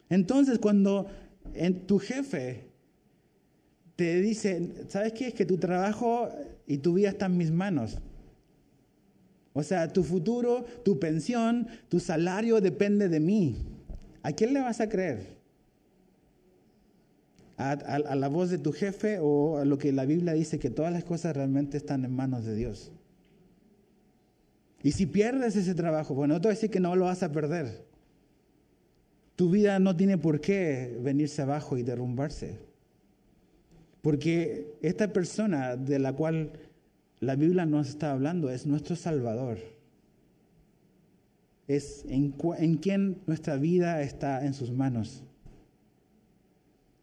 Entonces, cuando en tu jefe te dice, ¿sabes qué? Es que tu trabajo y tu vida están en mis manos. O sea, tu futuro, tu pensión, tu salario depende de mí. ¿A quién le vas a creer? ¿A, la voz de tu jefe o a lo que la Biblia dice que todas las cosas realmente están en manos de Dios? Y si pierdes ese trabajo, bueno, no te voy a decir que no lo vas a perder. Tu vida no tiene por qué venirse abajo y derrumbarse. Porque esta persona de la cual la Biblia nos está hablando es nuestro Salvador. Es en, en quien nuestra vida está en sus manos.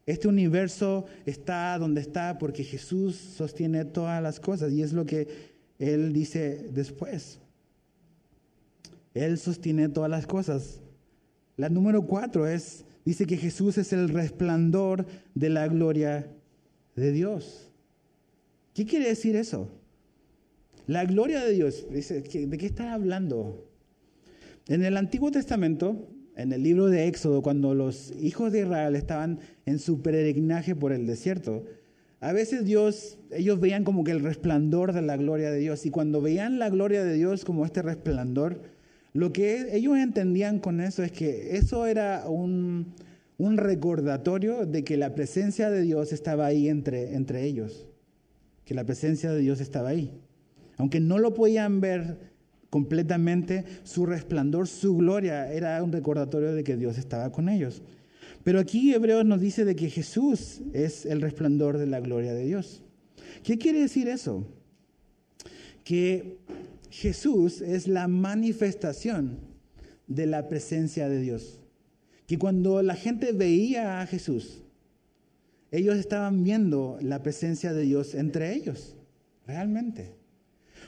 Este universo está donde está porque Jesús sostiene todas las cosas y es lo que Él dice después. Él sostiene todas las cosas. La número cuatro es, dice que Jesús es el resplandor de la gloria de Dios. ¿Qué quiere decir eso? La gloria de Dios, ¿de qué está hablando? En el Antiguo Testamento, en el libro de Éxodo, cuando los hijos de Israel estaban en su peregrinaje por el desierto, a veces Dios, ellos veían como que el resplandor de la gloria de Dios, y cuando veían la gloria de Dios como este resplandor, lo que ellos entendían con eso es que eso era un, recordatorio de que la presencia de Dios estaba ahí entre ellos, que la presencia de Dios estaba ahí. Aunque no lo podían ver completamente, su resplandor, su gloria era un recordatorio de que Dios estaba con ellos. Pero aquí Hebreos nos dice de que Jesús es el resplandor de la gloria de Dios. ¿Qué quiere decir eso? Que Jesús es la manifestación de la presencia de Dios que cuando la gente veía a Jesús, ellos estaban viendo la presencia de Dios entre ellos, realmente.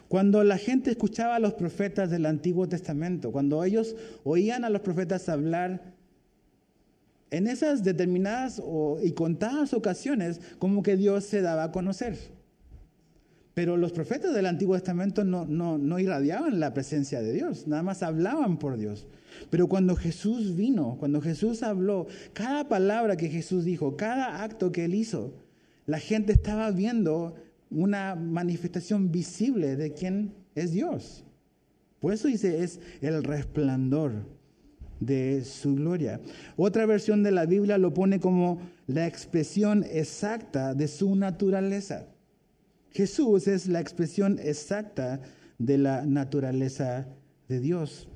Cuando la gente escuchaba a los profetas del Antiguo Testamento, cuando ellos oían a los profetas hablar, en esas determinadas y contadas ocasiones, como que Dios se daba a conocer. Pero los profetas del Antiguo Testamento no, no, no, irradiaban la presencia de Dios, nada más hablaban por Dios. Pero cuando Jesús vino, cuando Jesús habló, cada palabra que Jesús dijo, cada acto que él hizo, la gente estaba viendo una manifestación visible de quién es Dios. Por eso dice, es el resplandor de su gloria. Otra versión de la Biblia lo pone como la expresión exacta de su naturaleza. Jesús es la expresión exacta de la naturaleza de Dios.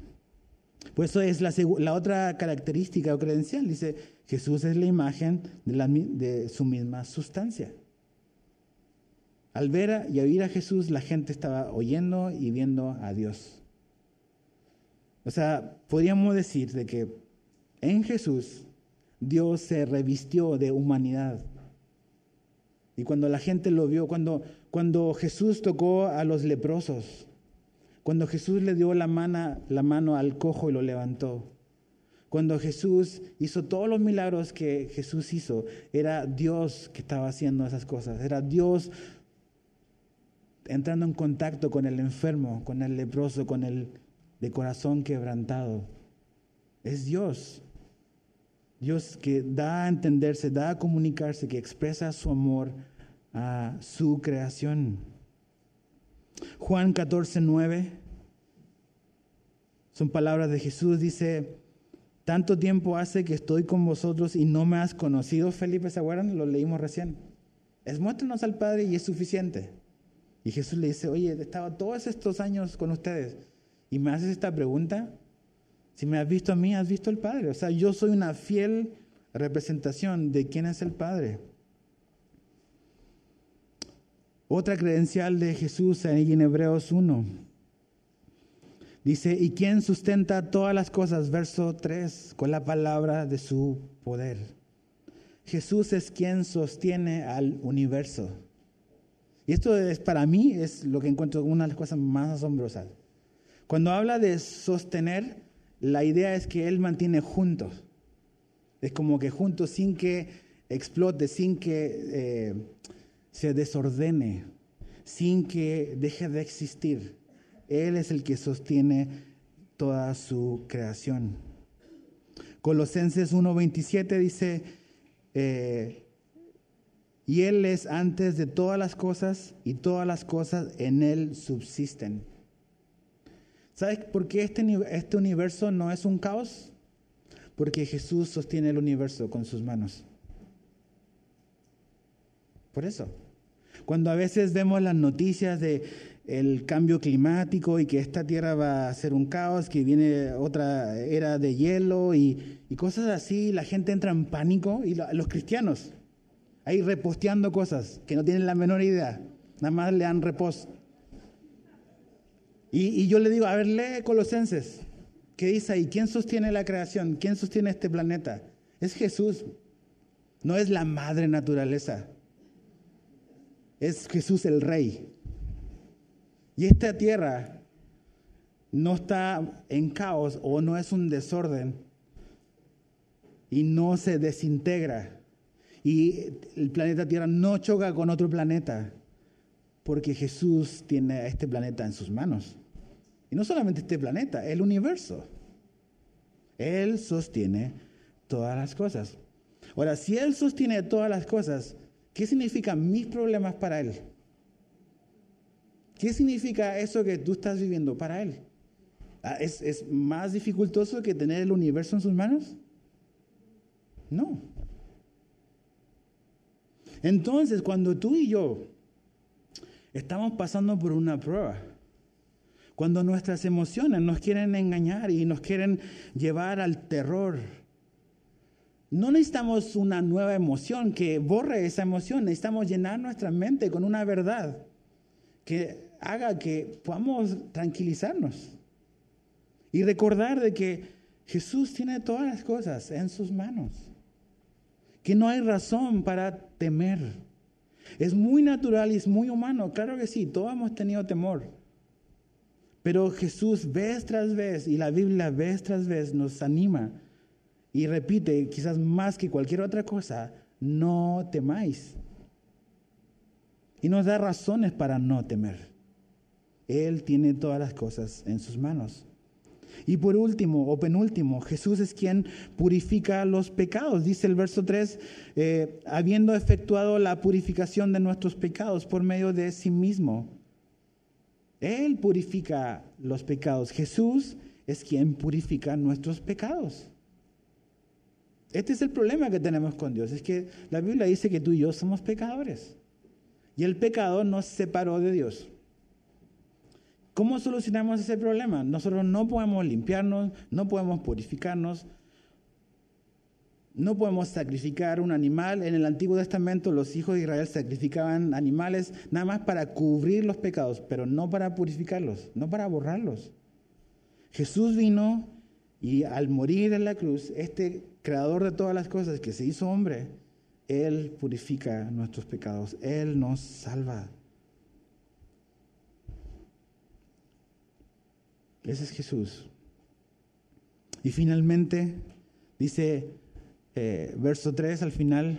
Pues eso es la, otra característica o credencial. Dice, Jesús es la imagen de, su misma sustancia. Al ver y oír a Jesús, la gente estaba oyendo y viendo a Dios. O sea, podríamos decir de que en Jesús Dios se revistió de humanidad. Y cuando la gente lo vio, cuando, cuando Jesús tocó a los leprosos, cuando Jesús le dio la mano, la mano al cojo y lo levantó, cuando Jesús hizo todos los milagros que Jesús hizo, era Dios que estaba haciendo esas cosas, era Dios entrando en contacto con el enfermo, con el leproso, con el de corazón quebrantado. Es Dios. Dios que da a entenderse, da a comunicarse, que expresa su amor a su creación. Juan 14, 9, son palabras de Jesús, dice, tanto tiempo hace que estoy con vosotros y no me has conocido, Felipe, ¿se? Lo leímos recién. Es muéstranos al Padre y es suficiente. Y Jesús le dice, oye, he estado todos estos años con ustedes y me haces esta pregunta, si me has visto a mí, has visto al Padre. O sea, yo soy una fiel representación de quién es el Padre. Otra credencial de Jesús en Hebreos 1. Dice, ¿y quién sustenta todas las cosas? Verso 3, con la palabra de su poder. Jesús es quien sostiene al universo. Esto es para mí es lo que encuentro una de las cosas más asombrosas. Cuando habla de sostener, la idea es que Él mantiene juntos. Es como que juntos sin que explote, sin que eh, se desordene, sin que deje de existir. Él es el que sostiene toda su creación. Colosenses 1.27 dice, eh, y Él es antes de todas las cosas y todas las cosas en Él subsisten. ¿Sabes por qué este, este universo no es un caos? Porque Jesús sostiene el universo con sus manos. Por eso. Cuando a veces vemos las noticias de el cambio climático y que esta tierra va a ser un caos, que viene otra era de hielo y, cosas así, la gente entra en pánico y los cristianos ahí reposteando cosas que no tienen la menor idea, nada más le dan repost. Y, yo le digo, a ver, lee Colosenses. ¿Qué dice ahí? ¿Quién sostiene la creación? ¿Quién sostiene este planeta? Es Jesús. No es la madre naturaleza. Es Jesús el Rey. Y esta tierra no está en caos o no es un desorden y no se desintegra. Y el planeta Tierra no choca con otro planeta. Porque Jesús tiene este planeta en sus manos. Y no solamente este planeta, el universo. Él sostiene todas las cosas. Ahora, si Él sostiene todas las cosas, ¿qué significan mis problemas para Él? ¿Qué significa eso que tú estás viviendo para Él? Ah, ¿Es, ¿Es, más dificultoso que tener el universo en sus manos? No. Entonces, cuando tú y yo estamos pasando por una prueba, cuando nuestras emociones nos quieren engañar y nos quieren llevar al terror, no necesitamos una nueva emoción que borre esa emoción, necesitamos llenar nuestra mente con una verdad que haga que podamos tranquilizarnos y recordar de que Jesús tiene todas las cosas en sus manos, que no hay razón para temer. Es muy natural y es muy humano, claro que sí, todos hemos tenido temor. Pero Jesús vez tras vez y la Biblia vez tras vez nos anima y repite, quizás más que cualquier otra cosa, no temáis. Y nos da razones para no temer. Él tiene todas las cosas en sus manos. Y por último, o penúltimo, Jesús es quien purifica los pecados. Dice el verso 3, eh, habiendo efectuado la purificación de nuestros pecados por medio de sí mismo. Él purifica los pecados. Jesús es quien purifica nuestros pecados. Este es el problema que tenemos con Dios. Es que la Biblia dice que tú y yo somos pecadores. Y el pecado nos separó de Dios. ¿Cómo solucionamos ese problema? Nosotros no podemos limpiarnos, no podemos purificarnos, no podemos sacrificar un animal. En el Antiguo Testamento los hijos de Israel sacrificaban animales nada más para cubrir los pecados, pero no para purificarlos, no para borrarlos. Jesús vino y al morir en la cruz, este creador de todas las cosas que se hizo hombre, Él purifica nuestros pecados, Él nos salva. Ese es Jesús. Y finalmente, dice eh, verso 3 al final,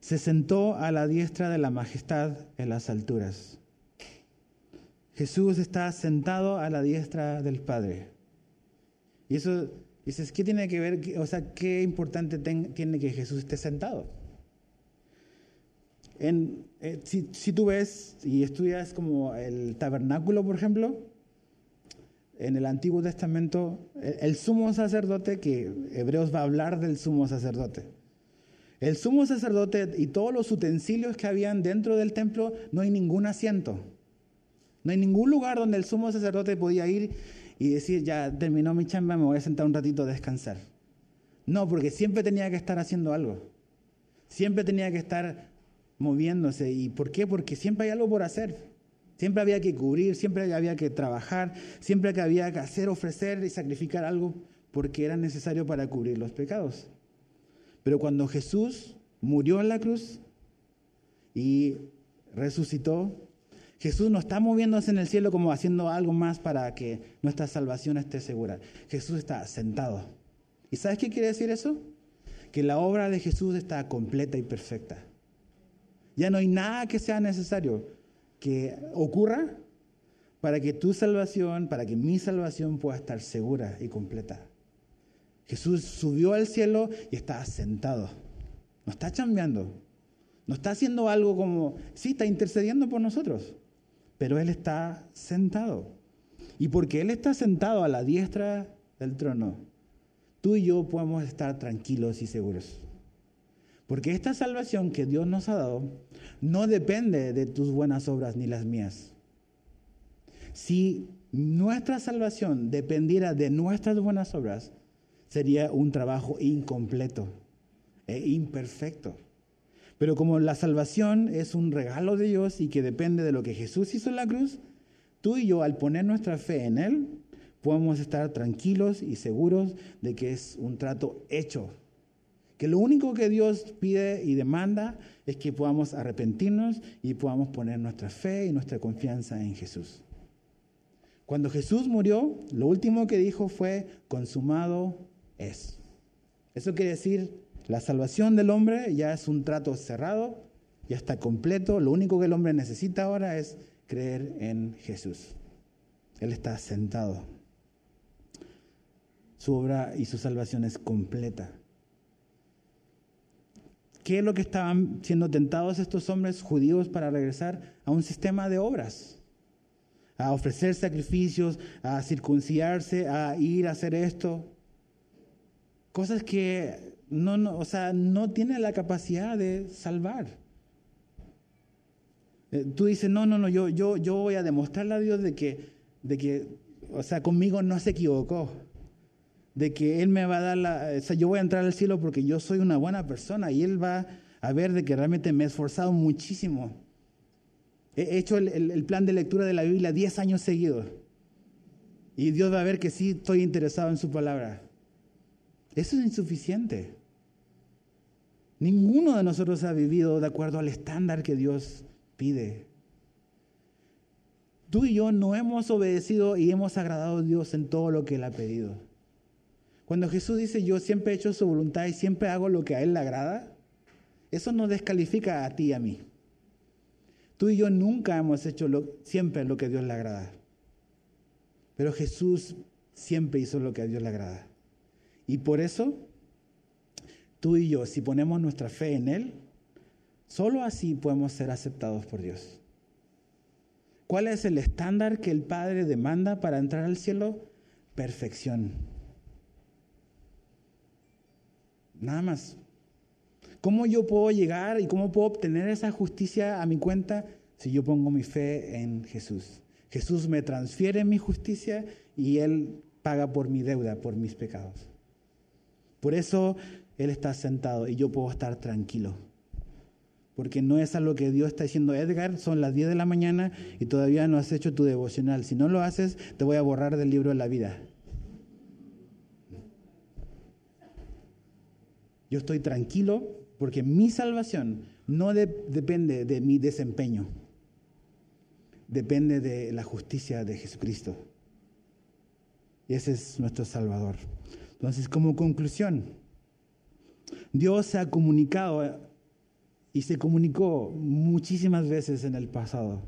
se sentó a la diestra de la majestad en las alturas. Jesús está sentado a la diestra del Padre. Y eso, dices, ¿qué tiene que ver? O sea, ¿qué importante tiene que Jesús esté sentado? En, eh, si, si tú ves y estudias como el tabernáculo, por ejemplo, en el Antiguo Testamento, el sumo sacerdote, que Hebreos va a hablar del sumo sacerdote. El sumo sacerdote y todos los utensilios que habían dentro del templo, no hay ningún asiento. No hay ningún lugar donde el sumo sacerdote podía ir y decir, ya terminó mi chamba, me voy a sentar un ratito a descansar. No, porque siempre tenía que estar haciendo algo. Siempre tenía que estar moviéndose. ¿Y por qué? Porque siempre hay algo por hacer. Siempre había que cubrir, siempre había que trabajar, siempre había que hacer, ofrecer y sacrificar algo porque era necesario para cubrir los pecados. Pero cuando Jesús murió en la cruz y resucitó, Jesús no está moviéndose en el cielo como haciendo algo más para que nuestra salvación esté segura. Jesús está sentado. ¿Y sabes qué quiere decir eso? Que la obra de Jesús está completa y perfecta. Ya no hay nada que sea necesario que ocurra para que tu salvación, para que mi salvación pueda estar segura y completa. Jesús subió al cielo y está sentado. No está chambeando. No está haciendo algo como, sí, está intercediendo por nosotros, pero Él está sentado. Y porque Él está sentado a la diestra del trono, tú y yo podemos estar tranquilos y seguros. Porque esta salvación que Dios nos ha dado no depende de tus buenas obras ni las mías. Si nuestra salvación dependiera de nuestras buenas obras, sería un trabajo incompleto e imperfecto. Pero como la salvación es un regalo de Dios y que depende de lo que Jesús hizo en la cruz, tú y yo al poner nuestra fe en Él, podemos estar tranquilos y seguros de que es un trato hecho que lo único que Dios pide y demanda es que podamos arrepentirnos y podamos poner nuestra fe y nuestra confianza en Jesús. Cuando Jesús murió, lo último que dijo fue, consumado es. Eso quiere decir, la salvación del hombre ya es un trato cerrado, ya está completo, lo único que el hombre necesita ahora es creer en Jesús. Él está sentado. Su obra y su salvación es completa. ¿Qué es lo que estaban siendo tentados estos hombres judíos para regresar a un sistema de obras? A ofrecer sacrificios, a circuncidarse, a ir a hacer esto. Cosas que no, o sea, no tienen la capacidad de salvar. Eh, tú dices, no, no, no, yo, yo, yo voy a demostrarle a Dios de que, de que, o sea, conmigo no se equivocó. De que Él me va a dar la, o sea, yo voy a entrar al cielo porque yo soy una buena persona y Él va a ver de que realmente me he esforzado muchísimo. He hecho el, el plan de lectura de la Biblia 10 años seguidos. Y Dios va a ver que sí estoy interesado en su palabra. Eso es insuficiente. Ninguno de nosotros ha vivido de acuerdo al estándar que Dios pide. Tú y yo no hemos obedecido y hemos agradado a Dios en todo lo que Él ha pedido. Cuando Jesús dice yo siempre he hecho su voluntad y siempre hago lo que a Él le agrada, eso no descalifica a ti y a mí. Tú y yo nunca hemos hecho siempre lo que a Dios le agrada. Pero Jesús siempre hizo lo que a Dios le agrada. Y por eso, tú y yo, si ponemos nuestra fe en Él, Solo así podemos ser aceptados por Dios. ¿Cuál es el estándar que el Padre demanda para entrar al cielo? Perfección. Nada más. ¿Cómo yo puedo llegar y cómo puedo obtener esa justicia a mi cuenta si yo pongo mi fe en Jesús? Jesús me transfiere mi justicia y Él paga por mi deuda, por mis pecados. Por eso Él está sentado y yo puedo estar tranquilo porque no es a lo que Dios está diciendo, Edgar, son las 10 de la mañana y todavía no has hecho tu devocional. Si no lo haces, te voy a borrar del libro de la vida. Yo estoy tranquilo porque mi salvación no depende de mi desempeño, depende de la justicia de Jesucristo. Y ese es nuestro Salvador. Entonces, como conclusión, Dios se ha comunicado y se comunicó muchísimas veces en el pasado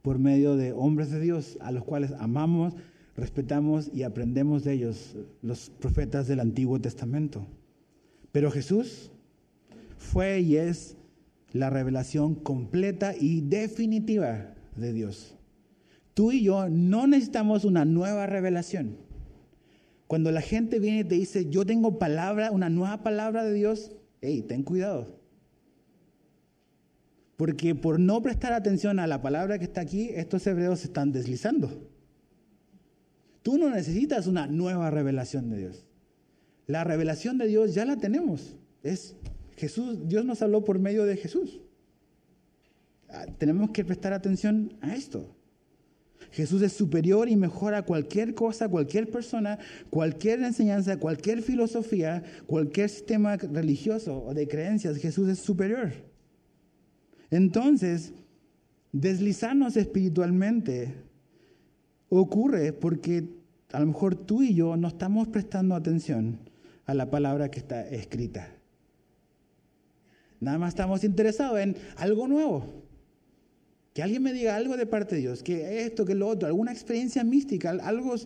por medio de hombres de Dios a los cuales amamos, respetamos y aprendemos de ellos, los profetas del Antiguo Testamento. Pero Jesús fue y es la revelación completa y definitiva de Dios. Tú y yo no necesitamos una nueva revelación. Cuando la gente viene y te dice, yo tengo palabra, una nueva palabra de Dios, hey, ten cuidado. Porque por no prestar atención a la palabra que está aquí, estos hebreos se están deslizando. Tú no necesitas una nueva revelación de Dios. La revelación de Dios ya la tenemos. Es Jesús, Dios nos habló por medio de Jesús. Ah, tenemos que prestar atención a esto. Jesús es superior y mejor a cualquier cosa, cualquier persona, cualquier enseñanza, cualquier filosofía, cualquier sistema religioso o de creencias. Jesús es superior. Entonces, deslizarnos espiritualmente ocurre porque a lo mejor tú y yo no estamos prestando atención a la palabra que está escrita. Nada más estamos interesados en algo nuevo. Que alguien me diga algo de parte de Dios, que esto, que lo otro, alguna experiencia mística, algo...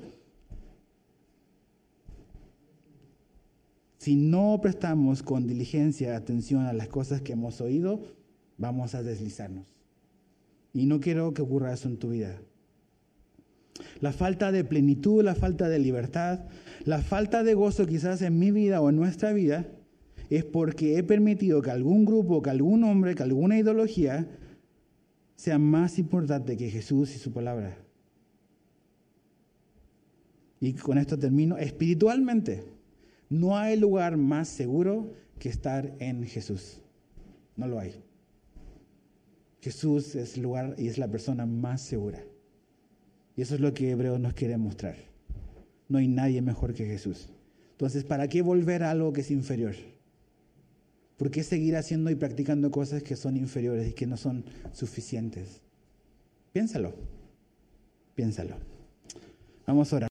Si no prestamos con diligencia atención a las cosas que hemos oído, vamos a deslizarnos. Y no quiero que ocurra eso en tu vida. La falta de plenitud, la falta de libertad, la falta de gozo quizás en mi vida o en nuestra vida es porque he permitido que algún grupo, que algún hombre, que alguna ideología sea más importante que Jesús y su palabra. Y con esto termino. Espiritualmente, no hay lugar más seguro que estar en Jesús. No lo hay. Jesús es el lugar y es la persona más segura. Y eso es lo que Hebreos nos quiere mostrar. No hay nadie mejor que Jesús. Entonces, ¿para qué volver a algo que es inferior? ¿Por qué seguir haciendo y practicando cosas que son inferiores y que no son suficientes? Piénsalo. Piénsalo. Vamos a orar.